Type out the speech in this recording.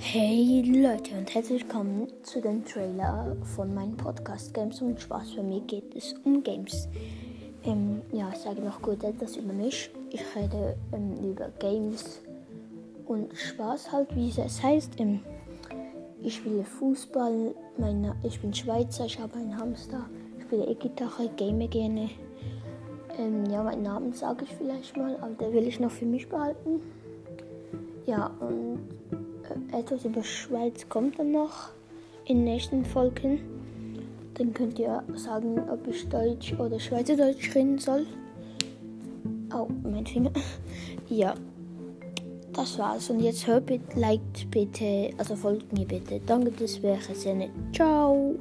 Hey Leute und herzlich willkommen zu dem Trailer von meinem Podcast Games und Spaß. Für mich geht es um Games. Ähm, ja, ich sage noch gut etwas über mich. Ich rede ähm, über Games und Spaß halt, wie es heißt. Ähm, ich spiele Fußball, meine, ich bin Schweizer, ich habe einen Hamster, ich spiele E-Gitarre, game gerne. Ähm, ja, meinen Namen sage ich vielleicht mal, aber den will ich noch für mich behalten. Ja, und etwas über Schweiz kommt dann noch in nächsten Folgen. Dann könnt ihr sagen, ob ich Deutsch oder Schweizerdeutsch reden soll. Oh, mein Finger. Ja, das war's. Und jetzt hört bitte, liked bitte, also folgt mir bitte. Danke, das wäre sehr nett. Ciao.